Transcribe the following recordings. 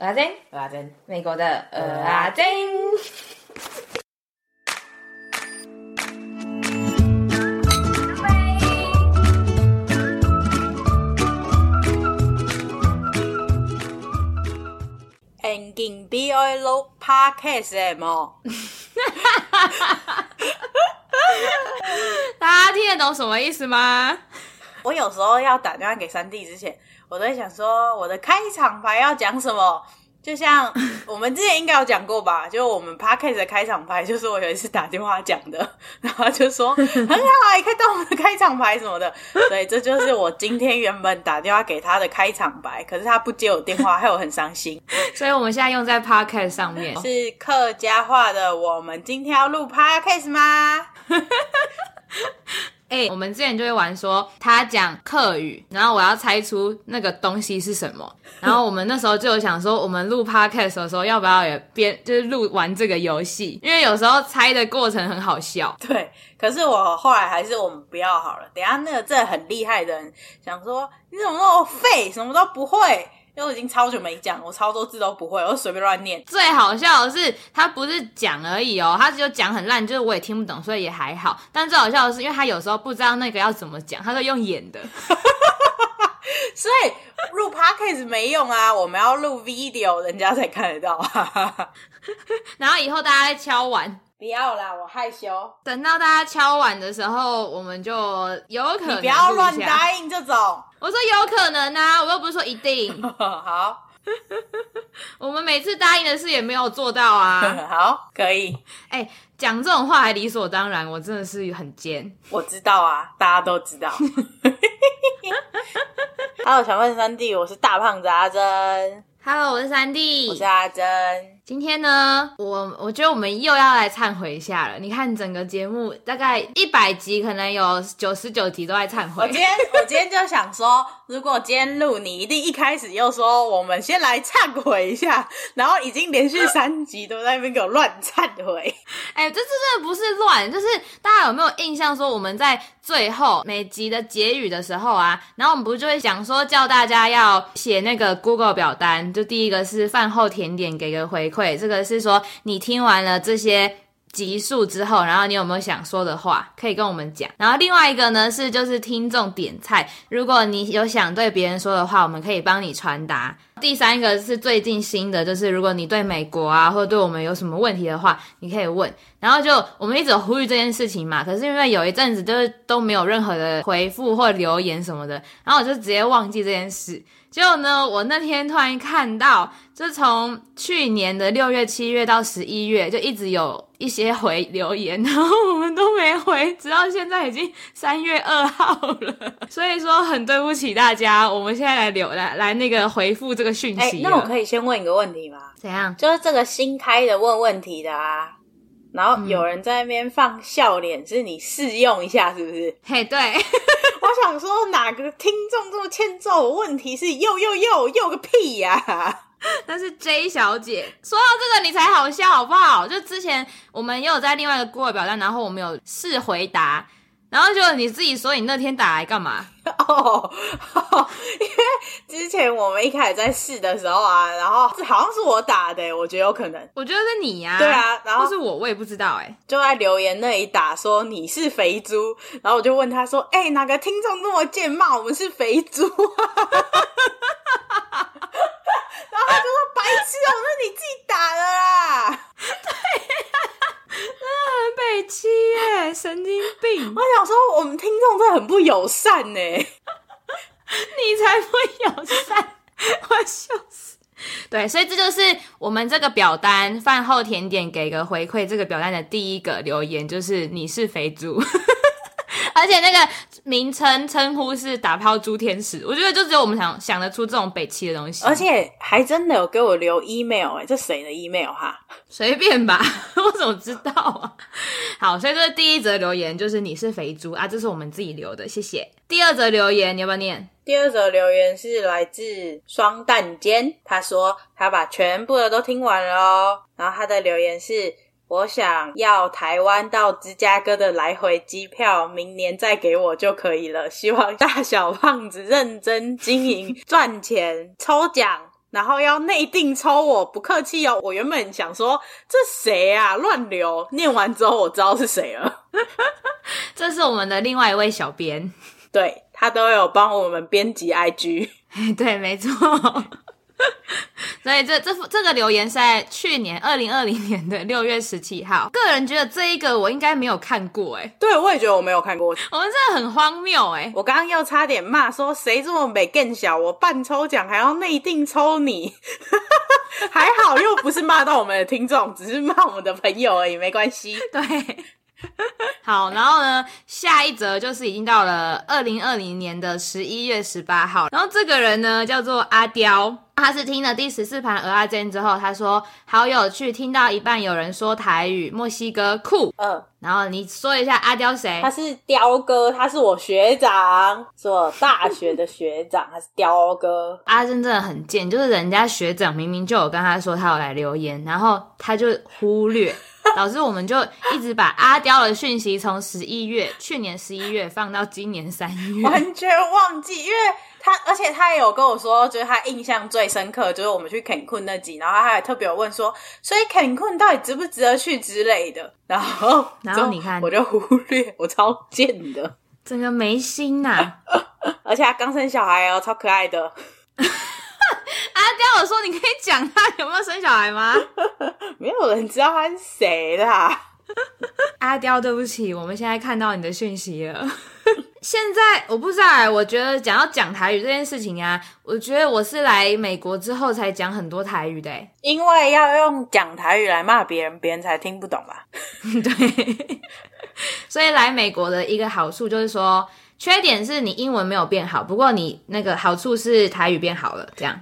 阿珍，阿珍，美国的呃阿珍。Engine B I Low Podcast 么？大家听得懂什么意思吗？我有时候要打电话给三弟之前，我都在想说我的开场白要讲什么。就像 我们之前应该有讲过吧，就我们 Podcast 的开场白，就是我有一次打电话讲的，然后就说 很好，啊可以当我们的开场白什么的。所以这就是我今天原本打电话给他的开场白，可是他不接我电话，害我很伤心。所以我们现在用在 Podcast 上面，是客家话的。我们今天要录 Podcast 吗？我们之前就会玩说他讲客语，然后我要猜出那个东西是什么。然后我们那时候就有想说，我们录 podcast 的时候要不要也编，就是录玩这个游戏？因为有时候猜的过程很好笑。对，可是我后来还是我们不要好了。等下那个真的很厉害的人想说，你怎么那么废，什么都不会？因为我已经超久没讲，我超多字都不会，我随便乱念。最好笑的是，他不是讲而已哦，他只有讲很烂，就是我也听不懂，所以也还好。但最好笑的是，因为他有时候不知道那个要怎么讲，他都用演的，所以录 podcast 没用啊，我们要录 video，人家才看得到啊。然后以后大家再敲碗。不要啦，我害羞。等到大家敲碗的时候，我们就有可能。你不要乱答应这种。我说有可能啊，我又不是说一定。好，我们每次答应的事也没有做到啊。好，可以。哎、欸，讲这种话还理所当然，我真的是很贱。我知道啊，大家都知道。Hello，小胖三弟，我是大胖子阿珍。Hello，我是三弟，我是阿珍。今天呢，我我觉得我们又要来忏悔一下了。你看整个节目大概一百集，可能有九十九集都在忏悔。我今天 我今天就想说，如果今天录，你一定一开始又说我们先来忏悔一下，然后已经连续三集都在那边给我乱忏悔。哎、欸，这真的不是乱，就是大家有没有印象说我们在最后每集的结语的时候啊，然后我们不就会讲说叫大家要写那个 Google 表单，就第一个是饭后甜点，给个回馈。对，这个是说你听完了这些集数之后，然后你有没有想说的话可以跟我们讲。然后另外一个呢是就是听众点菜，如果你有想对别人说的话，我们可以帮你传达。第三个是最近新的，就是如果你对美国啊或者对我们有什么问题的话，你可以问。然后就我们一直有呼吁这件事情嘛，可是因为有一阵子就是都没有任何的回复或留言什么的，然后我就直接忘记这件事。结果呢，我那天突然看到，就从去年的六月、七月到十一月，就一直有一些回留言，然后我们都没回，直到现在已经三月二号了。所以说很对不起大家，我们现在来留来来那个回复这个讯息。那我可以先问一个问题吗？怎样？就是这个新开的问问题的啊，然后有人在那边放笑脸，嗯，是你试用一下是不是？嘿，对。我想说，哪个听众这么欠揍？问题是又又又又个屁呀、啊！但是 J 小姐说到这个，你才好笑好不好？就之前我们也有在另外一个 Google 表单，然后我们有试回答。然后就你自己说，你那天打来干嘛？哦，因为之前我们一开始在试的时候啊，然后好像是我打的，我觉得有可能。我觉得是你呀、啊。对啊，然后是我，我也不知道哎。就在留言那里打说你是肥猪，然后我就问他说：“哎、欸，哪个听众那么贱骂我们是肥猪？” 然后他就说：“白痴哦，那你自己打的啦。”对。很北七耶，神经病！我想说，我们听众真的很不友善呢。你才不友善，我笑死。对，所以这就是我们这个表单饭后甜点给个回馈，这个表单的第一个留言就是你是肥猪。而且那个名称称呼是打抛猪天使，我觉得就只有我们想想得出这种北七的东西，而且还真的有给我留 email 哎、欸，这谁的 email 哈？随便吧，我怎么知道啊？好，所以这是第一则留言，就是你是肥猪啊，这是我们自己留的，谢谢。第二则留言你要不要念？第二则留言是来自双蛋尖，他说他把全部的都听完了哦，然后他的留言是。我想要台湾到芝加哥的来回机票，明年再给我就可以了。希望大小胖子认真经营，赚钱抽奖，然后要内定抽我，不客气哦。我原本想说这谁啊，乱流。念完之后我知道是谁了，这是我们的另外一位小编，对，他都有帮我们编辑 IG，对，没错。所以这这这个留言是在去年二零二零年的六月十七号。个人觉得这一个我应该没有看过，哎，对，我也觉得我没有看过。我们真的很荒谬，哎，我刚刚又差点骂说谁这么美更小，我半抽奖还要内定抽你，还好又不是骂到我们的听众，只是骂我们的朋友而已，没关系。对。好，然后呢，下一则就是已经到了二零二零年的十一月十八号，然后这个人呢叫做阿刁，他是听了第十四盘蚵仔煎之后，他说好有趣，听到一半有人说台语，墨西哥酷，嗯，然后你说一下阿刁谁？他是雕哥，他是我学长，是我大学的学长，他是雕哥。阿珍真的很贱，就是人家学长明明就有跟他说他有来留言，然后他就忽略。导致我们就一直把阿雕的讯息从十一月，去年十一月放到今年三月，完全忘记。因为他，而且他也有跟我说，就是他印象最深刻就是我们去 Cancun 那集，然后他还特别有问说，所以 Cancun 到底值不值得去之类的。然后，然后你看，我就忽略，我超贱的，整个没心呐、啊。而且他刚生小孩哦，超可爱的。我说你可以讲他有没有生小孩吗？没有人知道他是谁啦。阿雕，对不起，我们现在看到你的讯息了。现在我不知道，我觉得讲要讲台语这件事情啊，我觉得我是来美国之后才讲很多台语的，因为要用讲台语来骂别人，别人才听不懂吧？对。所以来美国的一个好处就是说，缺点是你英文没有变好，不过你那个好处是台语变好了，这样。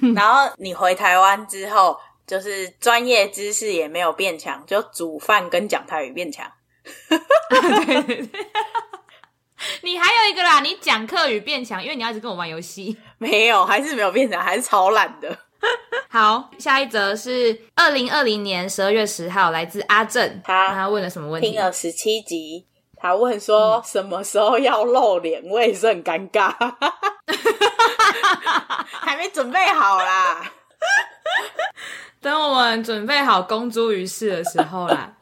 然后你回台湾之后，就是专业知识也没有变强，就煮饭跟讲台语变强。对对对，你还有一个啦，你讲课语变强，因为你要一直跟我玩游戏。没有，还是没有变强，还是超懒的。好，下一则是二零二零年十二月十号，来自阿正，他他问了什么问题？听了十七集，他问说什么时候要露脸，我也是很尴尬。还没准备好啦，等我们准备好公诸于世的时候啦。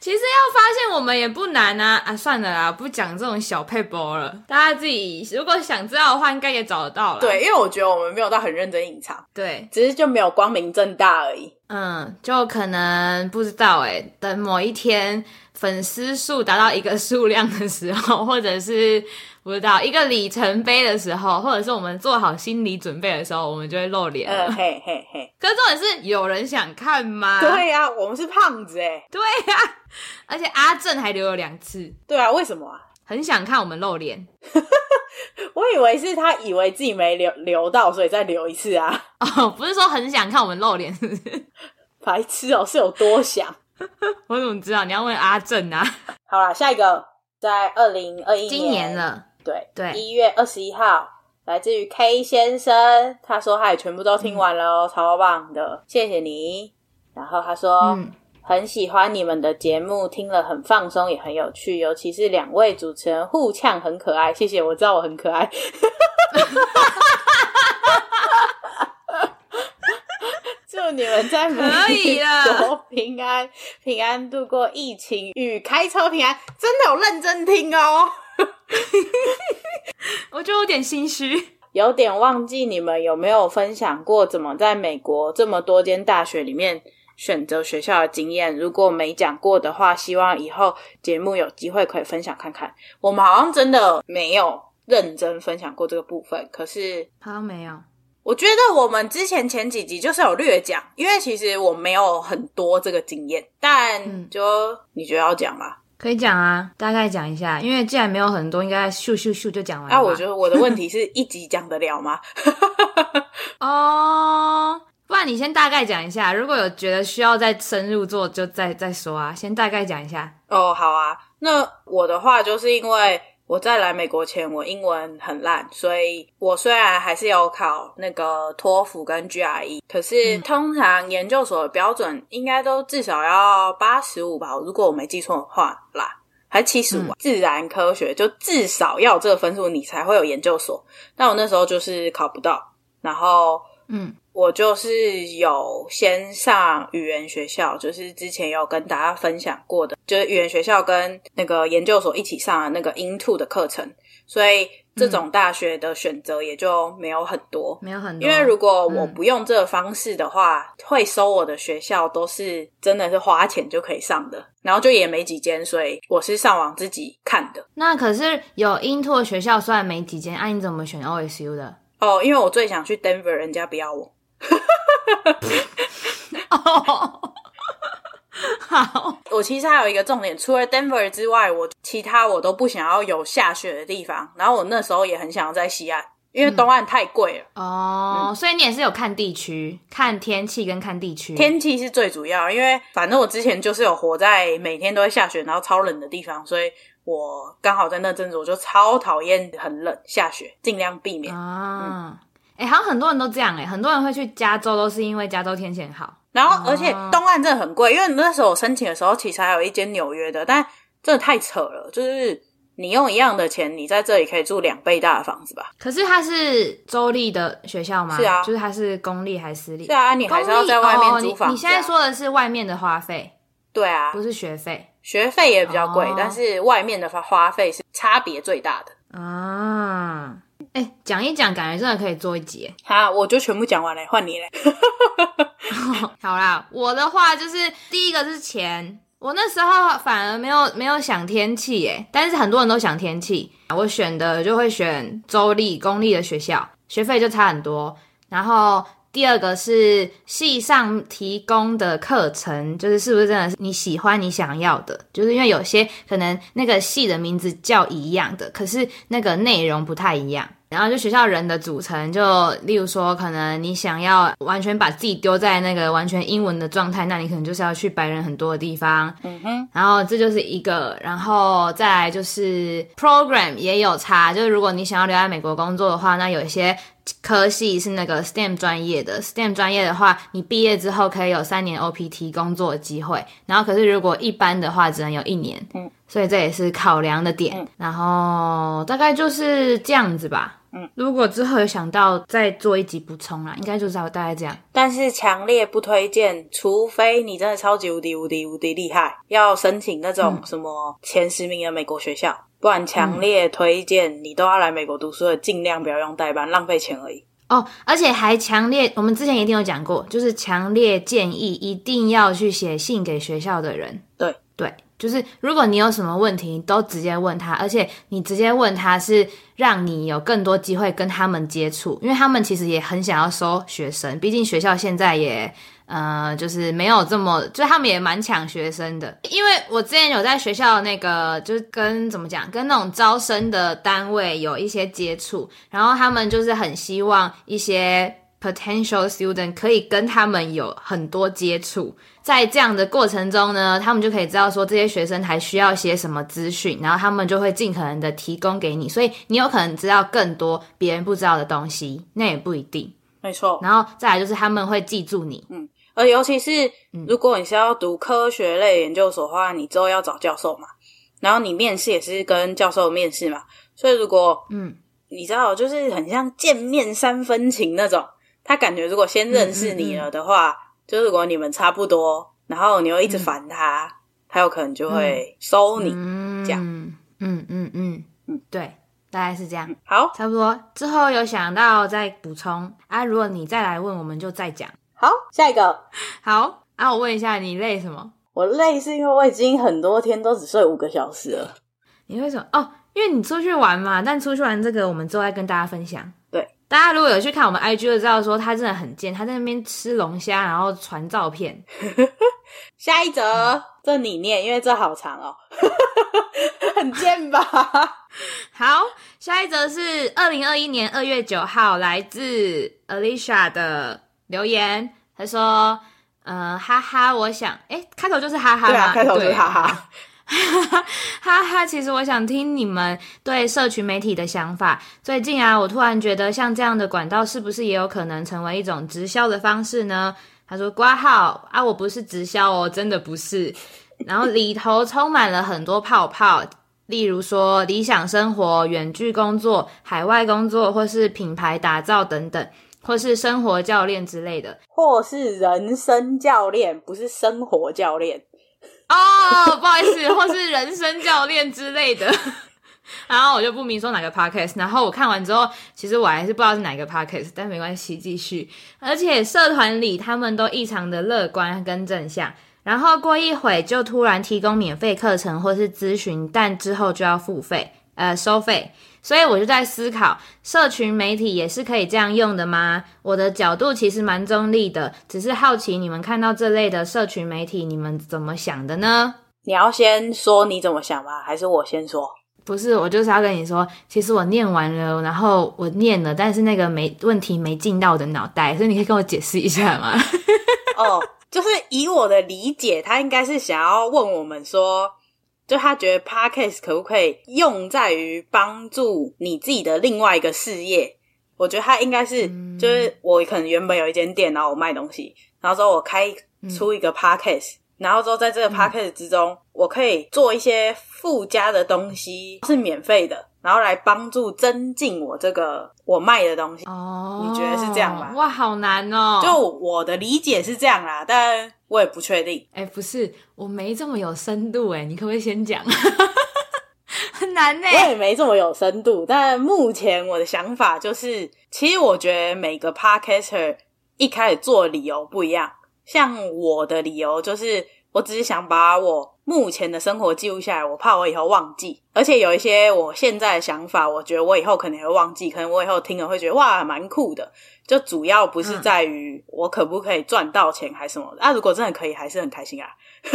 其实要发现我们也不难啊啊！算了啦，不讲这种小配博了。大家自己如果想知道的话，应该也找得到了。对，因为我觉得我们没有到很认真隐藏，对，只是就没有光明正大而已。嗯，就可能不知道哎，等某一天粉丝数达到一个数量的时候，或者是。不知道一个里程碑的时候，或者是我们做好心理准备的时候，我们就会露脸。呃，嘿嘿嘿。可是重点是有人想看吗？对呀、啊，我们是胖子哎。对呀、啊，而且阿正还留了两次。对啊，为什么啊？很想看我们露脸。我以为是他以为自己没留留到，所以再留一次啊。哦，不是说很想看我们露脸，是不是？白痴哦，是有多想？我怎么知道？你要问阿正啊。好啦，下一个在二零二一年，今年了。对。对，一月二十一号，来自于 K 先生，他说他也全部都听完了哦，嗯、超棒的，谢谢你。然后他说、嗯、很喜欢你们的节目，听了很放松，也很有趣，尤其是两位主持人互呛很可爱，谢谢，我知道我很可爱。祝你们在美国平安平安度过疫情与开车平安，真的有认真听哦。我就有点心虚，有点忘记你们有没有分享过怎么在美国这么多间大学里面选择学校的经验。如果没讲过的话，希望以后节目有机会可以分享看看。我们好像真的没有认真分享过这个部分，可是好像没有。我觉得我们之前前几集就是有略讲，因为其实我没有很多这个经验，但就、嗯、你觉得要讲吗？可以讲啊，大概讲一下，因为既然没有很多，应该咻咻咻就讲完了。啊，我觉得我的问题是一集讲得了吗？哦，不然你先大概讲一下，如果有觉得需要再深入做，就再再说啊。先大概讲一下。哦，好啊。那我的话就是因为。我在来美国前，我英文很烂，所以我虽然还是有考那个托福跟 GRE，可是通常研究所的标准应该都至少要八十五吧，如果我没记错的话啦，还七十五。自然科学就至少要这个分数，你才会有研究所。但我那时候就是考不到。然后嗯，我就是有先上语言学校，就是之前有跟大家分享过的，就是语言学校跟那个研究所一起上的那个 Into 的课程，所以。这种大学的选择也就没有很多，没有很多。因为如果我不用这个方式的话，嗯、会收我的学校都是真的是花钱就可以上的，然后就也没几间，所以我是上网自己看的。那可是有 Into 的学校，虽然没几间，啊，你怎么选 OSU 的？哦，因为我最想去 Denver，人家不要我。哦。好，我其实还有一个重点，除了 Denver 之外，我其他我都不想要有下雪的地方。然后我那时候也很想要在西岸，因为东岸太贵了。嗯、哦、嗯，所以你也是有看地区、看天气跟看地区。天气是最主要，因为反正我之前就是有活在每天都会下雪，然后超冷的地方，所以我刚好在那阵子我就超讨厌很冷下雪，尽量避免。啊，哎、好像很多人都这样哎、欸，很多人会去加州都是因为加州天气很好。然后，而且东岸真的很贵，因为那时候我申请的时候，其实还有一间纽约的，但真的太扯了，就是你用一样的钱，你在这里可以住两倍大的房子吧？可是它是州立的学校吗？是啊，就是它是公立还是私立？是啊，你还是要在外面租房子啊。哦，你，你现在说的是外面的花费？对啊，不是学费，学费也比较贵，哦，但是外面的花花费是差别最大的啊。哎、欸，讲一讲，感觉真的可以做一集。好，我就全部讲完了，换你嘞。好啦，我的话就是第一个是钱，我那时候反而没有没有想天气，哎，但是很多人都想天气，我选的就会选州立公立的学校，学费就差很多。然后第二个是系上提供的课程，就是是不是真的是你喜欢你想要的，就是因为有些可能那个系的名字叫一样的，可是那个内容不太一样。然后就学校人的组成，就例如说，可能你想要完全把自己丢在那个完全英文的状态，那你可能就是要去白人很多的地方。嗯哼。然后这就是一个，然后再来就是 program 也有差，就是如果你想要留在美国工作的话，那有一些科系是那个 STEM 专业的，STEM 专业的话，你毕业之后可以有三年 OPT 工作的机会。然后可是如果一般的话，只能有一年。嗯。所以这也是考量的点。嗯。然后大概就是这样子吧。嗯，如果之后有想到再做一集补充啦，应该就是大概这样。但是强烈不推荐，除非你真的超级无敌无敌无敌厉害，要申请那种什么前十名的美国学校，嗯、不然强烈推荐你都要来美国读书的，尽量不要用代班，浪费钱而已。哦，而且还强烈，我们之前一定有讲过，就是强烈建议一定要去写信给学校的人。对对。就是如果你有什么问题，你都直接问他，而且你直接问他是让你有更多机会跟他们接触，因为他们其实也很想要收学生，毕竟学校现在也呃就是没有这么，就他们也蛮抢学生的。因为我之前有在学校那个就是跟怎么讲，跟那种招生的单位有一些接触，然后他们就是很希望一些 potential student 可以跟他们有很多接触。在这样的过程中呢，他们就可以知道说这些学生还需要些什么资讯，然后他们就会尽可能的提供给你，所以你有可能知道更多别人不知道的东西，那也不一定。没错。然后再来就是他们会记住你，嗯，而尤其是如果你是要读科学类研究所的话，你之后要找教授嘛，然后你面试也是跟教授面试嘛，所以如果嗯，你知道就是很像见面三分情那种，他感觉如果先认识你了的话。嗯嗯嗯就如果你们差不多，然后你又一直烦他，嗯、他有可能就会收你，嗯、这样。嗯嗯嗯嗯嗯，对，大概是这样。好，差不多。之后有想到再补充啊，如果你再来问，我们就再讲。好，下一个。好啊，我问一下，你累什么？我累是因为我已经很多天都只睡五个小时了。你为什么？哦，因为你出去玩嘛。但出去玩这个，我们之后再跟大家分享。对。大家如果有去看我们 IG 就知道，说他真的很贱，他在那边吃龙虾，然后传照片。下一则，嗯、这你念，因为这好长哦，很贱吧？好，下一则是二零二一年二月九号，来自 Alicia 的留言，他说：“呃，哈哈，我想，诶，开头就是哈哈嘛，对啊，开头就是哈哈。”哈哈哈哈！其实我想听你们对社群媒体的想法。最近啊，我突然觉得像这样的管道是不是也有可能成为一种直销的方式呢？他说：“挂号啊，我不是直销哦，真的不是。”然后里头充满了很多泡泡，例如说理想生活、远距工作、海外工作或是品牌打造等等。或是生活教练之类的，或是人生教练，不是生活教练哦，不好意思，或是人生教练之类的。然后我就不明说哪个 podcast，然后我看完之后，其实我还是不知道是哪个 podcast，但没关系，继续。而且社团里他们都异常的乐观跟正向，然后过一会就突然提供免费课程或是咨询，但之后就要付费，呃，收费。所以我就在思考，社群媒体也是可以这样用的吗？我的角度其实蛮中立的，只是好奇你们看到这类的社群媒体，你们怎么想的呢？你要先说你怎么想吗？还是我先说？不是，我就是要跟你说，其实我念完了，然后我念了，但是那个没问题没进到我的脑袋，所以你可以跟我解释一下吗？哦，就是以我的理解，他应该是想要问我们说。就他觉得 Podcast 可不可以用在于帮助你自己的另外一个事业？我觉得他应该是，就是我可能原本有一间店，然后我卖东西，然后之后我开出一个 Podcast，然后之后在这个 Podcast 之中，我可以做一些附加的东西，是免费的。然后来帮助增进我这个我卖的东西哦，你觉得是这样吗？哇，好难哦！就我的理解是这样啦，但我也不确定。哎，不是，我没这么有深度哎，你可不可以先讲？很难呢，我也没这么有深度。但目前我的想法就是，其实我觉得每个 podcaster 一开始做的理由不一样。像我的理由就是，我只是想把我。目前的生活记录下来，我怕我以后忘记，而且有一些我现在的想法，我觉得我以后可能会忘记，可能我以后听了会觉得哇，蛮酷的。就主要不是在于我可不可以赚到钱还是什么那、嗯、啊，如果真的可以，还是很开心啊。可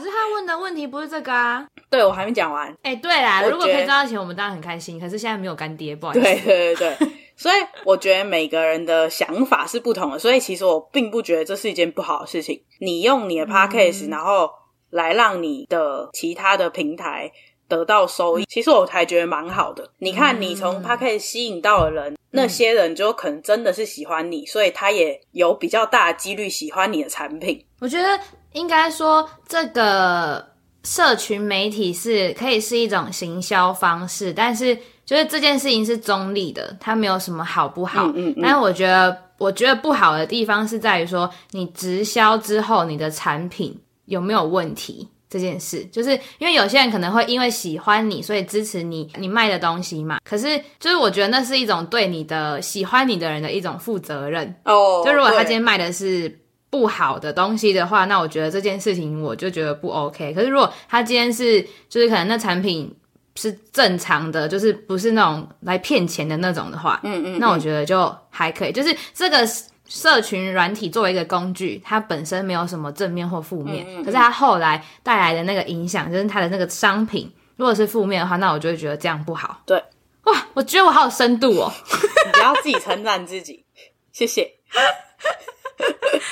是他问的问题不是这个啊，对，我还没讲完。哎、欸，对啦，如果可以赚到钱，我们当然很开心。可是现在没有干爹，不好意思。对对对对，所以我觉得每个人的想法是不同的，所以其实我并不觉得这是一件不好的事情。你用你的 podcast，、嗯、然后。来让你的其他的平台得到收益，其实我还觉得蛮好的。你看，你从他可以吸引到的人，那些人就可能真的是喜欢你，所以他也有比较大的几率喜欢你的产品。我觉得应该说，这个社群媒体是可以是一种行销方式，但是就是这件事情是中立的，它没有什么好不好。嗯嗯嗯。但是我觉得，我觉得不好的地方是在于说，你直销之后，你的产品。有没有问题这件事，就是因为有些人可能会因为喜欢你，所以支持你你卖的东西嘛。可是，就是我觉得那是一种对你的喜欢你的人的一种负责任哦。就如果他今天卖的是不好的东西的话，那我觉得这件事情我就觉得不 OK。可是如果他今天是就是可能那产品是正常的，就是不是那种来骗钱的那种的话，嗯嗯，那我觉得就还可以。就是这个。社群软体作为一个工具，它本身没有什么正面或负面，嗯嗯嗯，可是它后来带来的那个影响，就是它的那个商品，如果是负面的话，那我就会觉得这样不好。对，哇，我觉得我好有深度哦！你不要自己称赞自己，谢谢。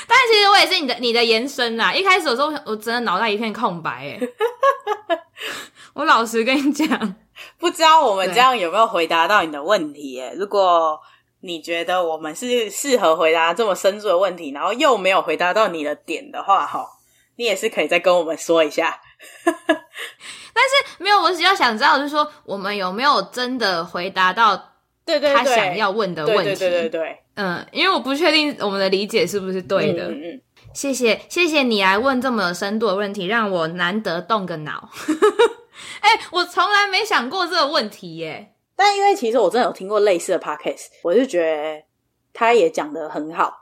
但其实我也是你的你的延伸啦。一开始的时候，我真的脑袋一片空白哎 我老实跟你讲，不知道我们这样有没有回答到你的问题哎如果。你觉得我们是适合回答这么深入的问题，然后又没有回答到你的点的话，哈，你也是可以再跟我们说一下。但是没有，我只要想知道，就是说我们有没有真的回答到对对他想要问的问题？对对对对对，嗯，因为我不确定我们的理解是不是对的。嗯嗯，谢谢谢谢你来问这么有深度的问题，让我难得动个脑。哎、欸，我从来没想过这个问题耶。但因为其实我真的有听过类似的 podcast，我就觉得他也讲的很好，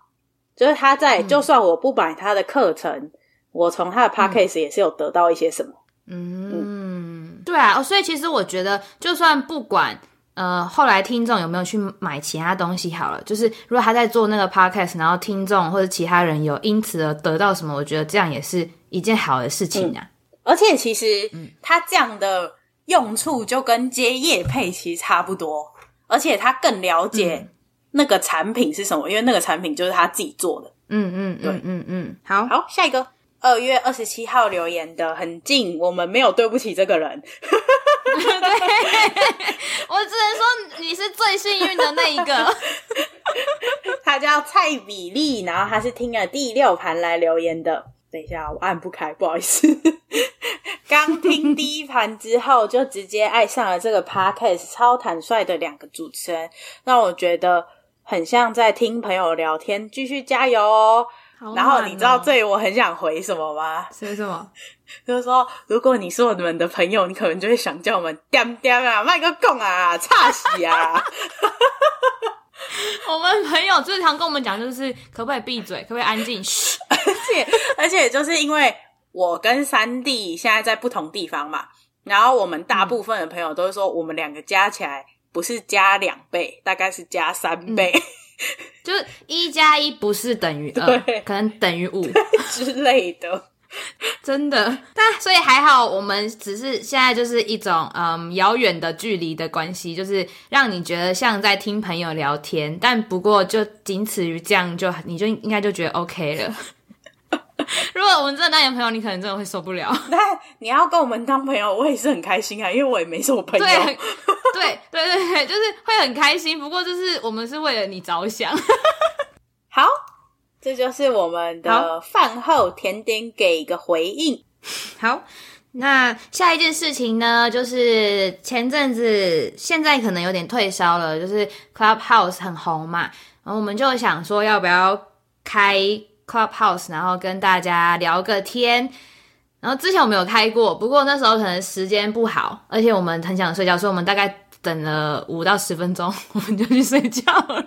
就是他在、嗯、就算我不买他的课程，我从他的 podcast 也是有得到一些什么。嗯，嗯对啊，所以其实我觉得，就算不管呃后来听众有没有去买其他东西好了，就是如果他在做那个 podcast，然后听众或者其他人有因此而得到什么，我觉得这样也是一件好的事情啊。嗯、而且其实他这样的。用处就跟接业配其实差不多，而且他更了解那个产品是什么，嗯、因为那个产品就是他自己做的。嗯嗯，对，嗯嗯嗯，好好，下一个二月二十七号留言的很近，我们没有对不起这个人。对，我只能说你是最幸运的那一个。他叫蔡比利，然后他是听了第六盘来留言的。等一下，我按不开，不好意思。刚听第一盘之后，就直接爱上了这个 podcast，超坦率的两个主持人，让我觉得很像在听朋友聊天，继续加油哦。哦然后你知道这我很想回什么吗？是什么？就是说，如果你是我们的朋友，你可能就会想叫我们点点啊，卖个贡啊，差死啊。我们朋友最常跟我们讲就是，可不可以闭嘴，可不可以安静？嘘。而且而且就是因为我跟三弟现在在不同地方嘛，然后我们大部分的朋友都是说，我们两个加起来不是加两倍，大概是加三倍。嗯就是一加一不是等于二，可能等于五之类的，真的。但所以还好，我们只是现在就是一种嗯遥远的距离的关系，就是让你觉得像在听朋友聊天。但不过就仅此于这样就，就你就应该就觉得 OK 了。我们真的当你朋友，你可能真的会受不了。但你要跟我们当朋友，我也是很开心啊，因为我也没什么朋友。对，对，对，对，对，就是会很开心。不过就是我们是为了你着想。好，这就是我们的饭后甜点，给一个回应。好，那下一件事情呢，就是前阵子，现在可能有点退烧了，就是 Clubhouse 很红嘛，然后我们就想说，要不要开 Clubhouse，然后跟大家聊个天。然后之前我们有开过，不过那时候可能时间不好，而且我们很想睡觉，所以我们大概等了五到十分钟，我们就去睡觉了。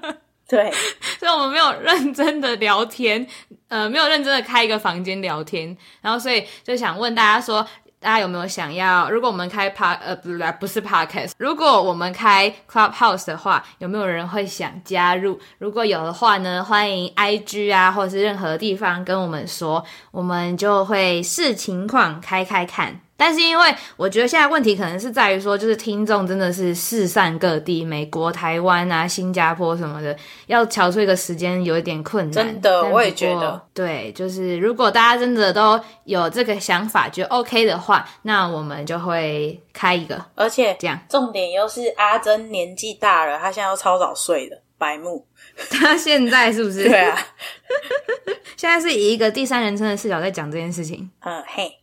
对，所以我们没有认真的聊天，呃，没有认真的开一个房间聊天。然后所以就想问大家说。大家有没有想要？如果我们开 p 呃，不是不是 Podcast，如果我们开 Clubhouse 的话，有没有人会想加入？如果有的话呢，欢迎 IG 啊，或者是任何地方跟我们说，我们就会视情况开开看。但是因为我觉得现在问题可能是在于说，就是听众真的是四散各地，美国、台湾啊、新加坡什么的，要乔出一个时间有一点困难。真的，我也觉得。对，就是如果大家真的都有这个想法，觉得 OK 的话，那我们就会开一个。而且这样，重点又是阿珍年纪大了，她现在又超早睡的，白目。她现在是不是？对啊。现在是以一个第三人称的视角在讲这件事情。嗯，嘿。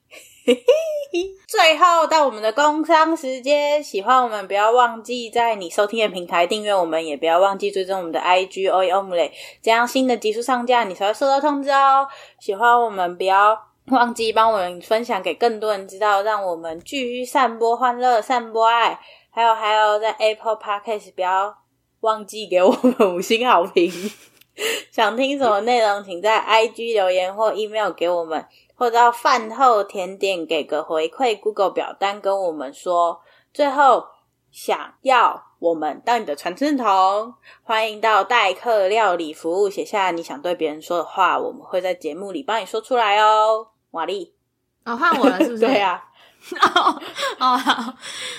最后到我们的工商时间，喜欢我们不要忘记在你收听的平台订阅我们，也不要忘记追踪我们的 IG o e o m l e 这样新的集数上架你才会收到通知哦。喜欢我们不要忘记帮我们分享给更多人知道，让我们继续散播欢乐、散播爱。还有还有，在 Apple Podcast 不要忘记给我们五星好评。想听什么内容，请在 IG 留言或 email 给我们。或者到饭后甜点给个回馈，Google 表单跟我们说。最后，想要我们当你的传声筒，欢迎到代客料理服务写下你想对别人说的话，我们会在节目里帮你说出来哦。瓦力，哦，换我了，是不是？对呀、啊。哦哦好，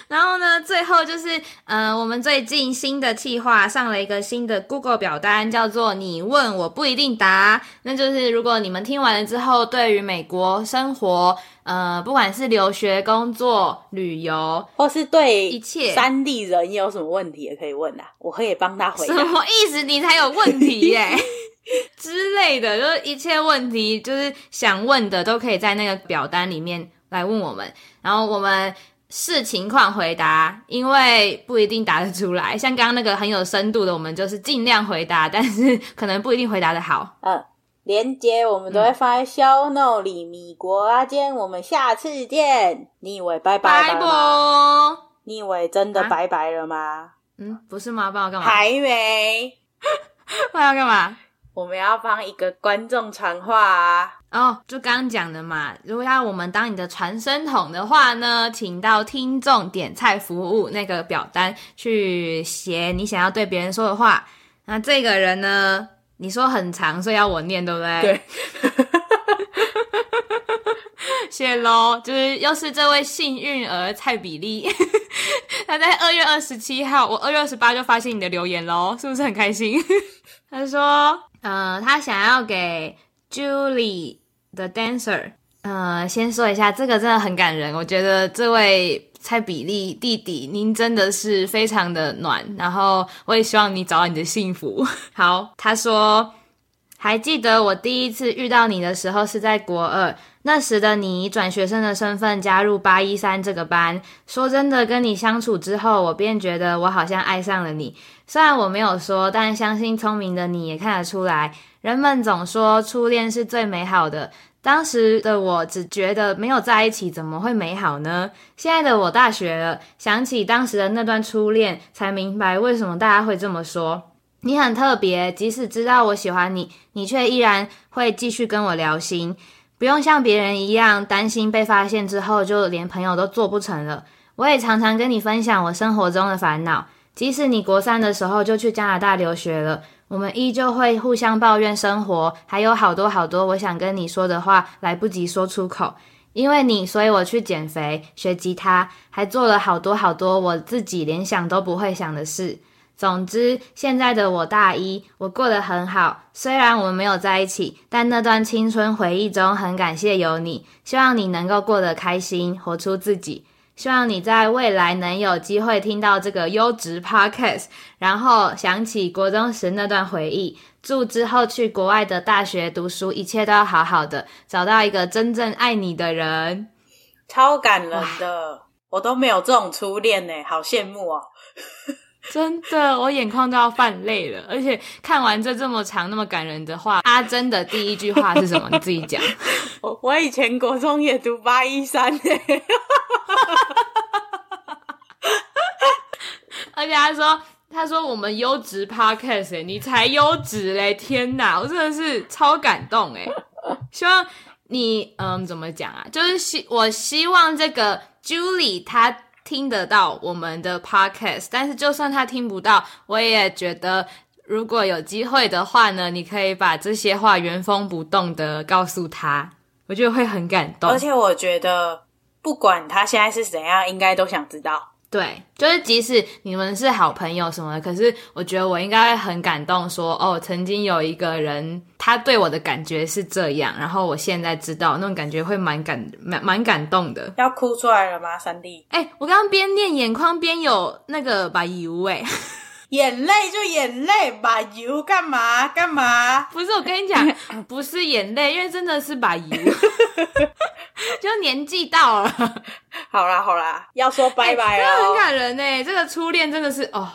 然后呢，最后就是，嗯、呃，我们最近新的计划上了一个新的 Google 表单，叫做“你问我不一定答”。那就是如果你们听完了之后，对于美国生活，呃，不管是留学、工作、旅游，或是对一切三地人有什么问题也可以问啊，我可以帮他回答。什么意思？你才有问题耶 之类的，就是一切问题，就是想问的都可以在那个表单里面。来问我们，然后我们视情况回答，因为不一定答得出来。像刚刚那个很有深度的，我们就是尽量回答，但是可能不一定回答的好。嗯，连接我们都会放在 show note 里。米国阿坚，我们下次见。你以为拜拜了吗你以为真的拜拜了吗？啊？嗯，不是吗？帮我干嘛？还没。帮我干嘛？我们要帮一个观众传话啊！哦，就刚刚讲的嘛，如果要我们当你的传声筒的话呢，请到听众点菜服务那个表单去写你想要对别人说的话。那这个人呢，你说很长，所以要我念，对不对？对。谢喽，就是又是这位幸运儿蔡比利，他在二月二十七号，我二月二十八就发现你的留言喽，是不是很开心？他说。呃，他想要给 Julie the dancer。呃，先说一下，这个真的很感人。我觉得这位蔡比利弟弟，您真的是非常的暖。然后我也希望你找到你的幸福。好，他说，还记得我第一次遇到你的时候是在国二。那时的你以转学生的身份加入八一三这个班，说真的，跟你相处之后，我便觉得我好像爱上了你。虽然我没有说，但相信聪明的你也看得出来。人们总说初恋是最美好的，当时的我只觉得没有在一起怎么会美好呢？现在的我大学了，想起当时的那段初恋，才明白为什么大家会这么说。你很特别，即使知道我喜欢你，你却依然会继续跟我聊心，不用像别人一样担心被发现之后就连朋友都做不成了。我也常常跟你分享我生活中的烦恼。即使你国三的时候就去加拿大留学了，我们依旧会互相抱怨生活，还有好多好多我想跟你说的话来不及说出口。因为你，所以我去减肥、学吉他，还做了好多好多我自己连想都不会想的事。总之，现在的我大一，我过得很好。虽然我们没有在一起，但那段青春回忆中很感谢有你。希望你能够过得开心，活出自己。希望你在未来能有机会听到这个优质 podcast，然后想起国中时那段回忆。祝之后去国外的大学读书一切都要好好的，找到一个真正爱你的人。超感人的，我都没有这种初恋呢，好羡慕哦！真的，我眼眶都要泛泪了。而且看完这这么长、那么感人的话，阿珍的第一句话是什么？你自己讲。我我以前国中也读八一三呢。而且他说：“他说我们优质 podcast 欸，你才优质嘞！天哪，我真的是超感动诶。希望你嗯，怎么讲啊？就是希我希望这个 Julie 她听得到我们的 podcast，但是就算他听不到，我也觉得如果有机会的话呢，你可以把这些话原封不动的告诉他，我觉得会很感动。而且我觉得不管他现在是怎样，应该都想知道。”对，就是即使你们是好朋友什么的，可是我觉得我应该会很感动说，说哦，曾经有一个人，他对我的感觉是这样，然后我现在知道那种感觉会蛮感蛮蛮感动的。要哭出来了吗，三弟？哎，我刚刚边念眼眶边有那个把油哎。眼泪就眼泪，把油干嘛干嘛？不是我跟你讲，不是眼泪，因为真的是把油，就年纪到了。好啦好啦，要说拜拜了，真的很感人呢。这个初恋真的是哦，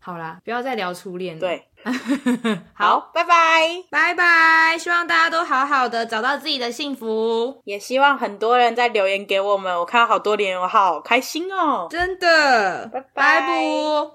好啦，不要再聊初恋了。对，好，拜拜，拜拜。希望大家都好好的，找到自己的幸福。也希望很多人在留言给我们，我看到好多留言，我好开心哦，真的。拜拜。